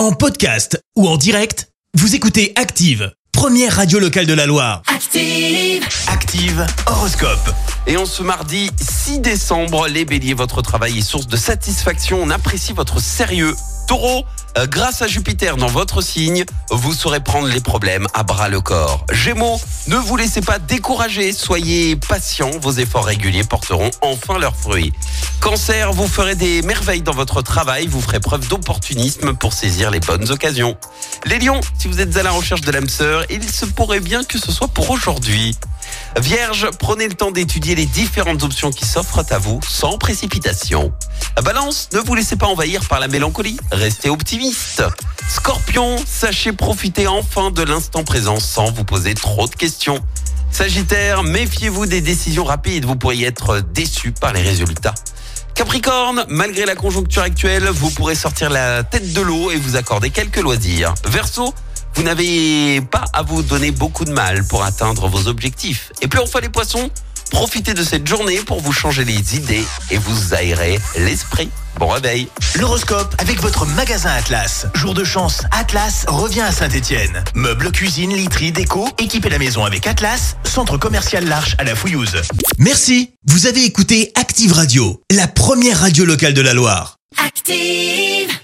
En podcast ou en direct, vous écoutez Active, première radio locale de la Loire. Active. Active Horoscope. Et en ce mardi 6 décembre, les béliers, votre travail est source de satisfaction. On apprécie votre sérieux. Taureau, euh, grâce à Jupiter dans votre signe, vous saurez prendre les problèmes à bras le corps. Gémeaux, ne vous laissez pas décourager, soyez patient, vos efforts réguliers porteront enfin leurs fruits. Cancer, vous ferez des merveilles dans votre travail, vous ferez preuve d'opportunisme pour saisir les bonnes occasions. Les lions, si vous êtes à la recherche de l'âme sœur, il se pourrait bien que ce soit pour aujourd'hui. Vierge, prenez le temps d'étudier les différentes options qui s'offrent à vous sans précipitation. Balance, ne vous laissez pas envahir par la mélancolie, restez optimiste. Scorpion, sachez profiter enfin de l'instant présent sans vous poser trop de questions. Sagittaire, méfiez-vous des décisions rapides, vous pourriez être déçu par les résultats. Capricorne, malgré la conjoncture actuelle, vous pourrez sortir la tête de l'eau et vous accorder quelques loisirs. Verseau, vous n'avez pas à vous donner beaucoup de mal pour atteindre vos objectifs. Et puis enfin les poissons, profitez de cette journée pour vous changer les idées et vous aérer l'esprit. Bon réveil. L'horoscope avec votre magasin Atlas. Jour de chance, Atlas revient à Saint-Étienne. Meubles, cuisine, literie, déco, équipez la maison avec Atlas, centre commercial L'Arche à la Fouillouse. Merci. Vous avez écouté Active Radio, la première radio locale de la Loire. Active.